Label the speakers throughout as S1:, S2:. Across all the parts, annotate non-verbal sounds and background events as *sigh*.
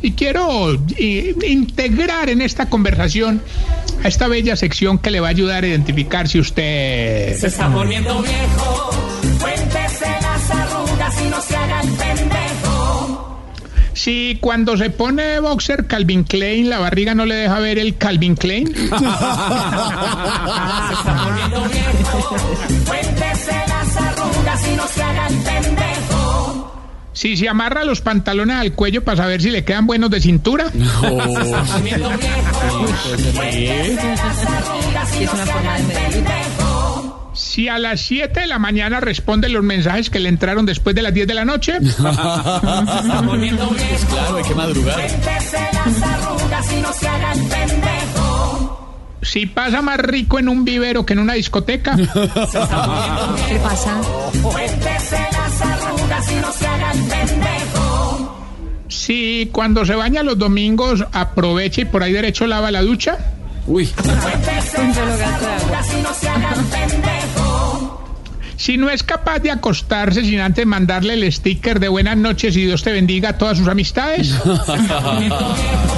S1: Y quiero eh, integrar en esta conversación a esta bella sección que le va a ayudar a identificar si usted...
S2: Se está poniendo viejo, cuéntese las arrugas y no se haga el pendejo.
S1: Si cuando se pone boxer Calvin Klein la barriga no le deja ver el Calvin Klein. *laughs*
S2: Se está poniendo viejo, cuéntese las arrugas y no se haga el pendejo.
S1: Si se amarra los pantalones al cuello para saber si le quedan buenos de cintura.
S2: No.
S1: Si a las 7 de la mañana responde los mensajes que le entraron después de las 10 de la noche.
S2: Se está poniendo viejo,
S3: Claro, hay que madrugar.
S2: cuéntese las arrugas y no se haga el pendejo.
S1: Si pasa más rico en un vivero que en una discoteca.
S2: ¿Qué pasa? Y no se haga el pendejo.
S1: Si cuando se baña los domingos aprovecha y por ahí derecho lava la ducha.
S3: Uy.
S1: Si no es capaz de acostarse sin antes mandarle el sticker de buenas noches y Dios te bendiga a todas sus amistades. *laughs* *laughs*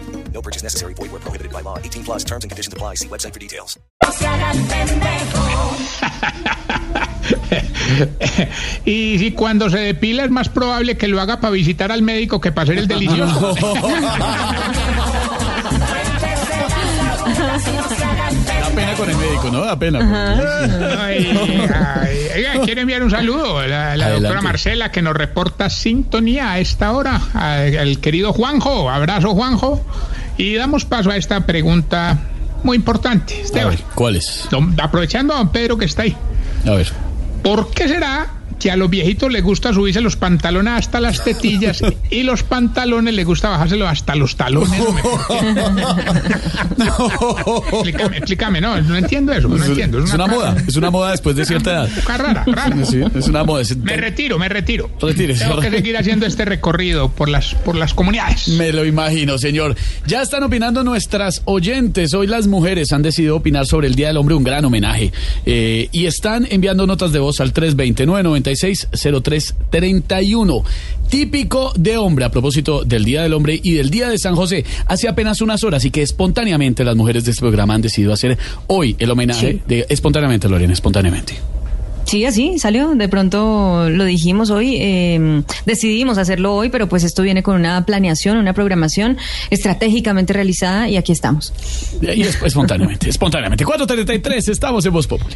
S4: No purchase necessary. Void where prohibited by law. 18 plus terms and conditions apply. See website for details. *laughs*
S1: y si cuando se depila es más probable que lo haga para visitar al médico que para hacer el delicioso. *laughs*
S3: da pena con el médico, ¿no? Da pena.
S1: Ay, ay, oiga, quiero enviar un saludo a la, la doctora Marcela que nos reporta sintonía a esta hora. Al, al querido Juanjo, abrazo Juanjo. Y damos paso a esta pregunta muy importante.
S3: A
S1: Esteban,
S3: ver, ¿cuál es?
S1: don- aprovechando a don Pedro que está ahí.
S3: A ver.
S1: ¿Por qué será que a los viejitos les gusta subirse los pantalones hasta las tetillas y los pantalones les gusta bajárselo hasta los talones? hombre? *laughs* explícame, explícame, no, no entiendo eso, no entiendo.
S3: Es una moda, es una moda después de cierta edad.
S1: cosa rara, rara.
S3: Sí, es una moda. es-
S1: Me retiro, me retiro.
S3: Retírese.
S1: Tengo que seguir haciendo este recorrido por las, por las comunidades.
S3: Me lo imagino, señor. Ya están opinando nuestras oyentes. Hoy las mujeres han decidido opinar sobre el Día del Hombre, un gran homenaje. Eh, y están enviando notas de voz al 320-996-0331. Típico de hombre, a propósito del Día del Hombre y del Día de San José, hace apenas unas horas y que espontáneamente las mujeres de este programa han decidido hacer hoy el homenaje.
S5: Sí.
S3: De, espontáneamente, Lorena, espontáneamente.
S5: Sí, así salió. De pronto lo dijimos hoy, eh, decidimos hacerlo hoy, pero pues esto viene con una planeación, una programación estratégicamente realizada y aquí estamos.
S3: Y es- espontáneamente, espontáneamente. 433, estamos en Voz Populi.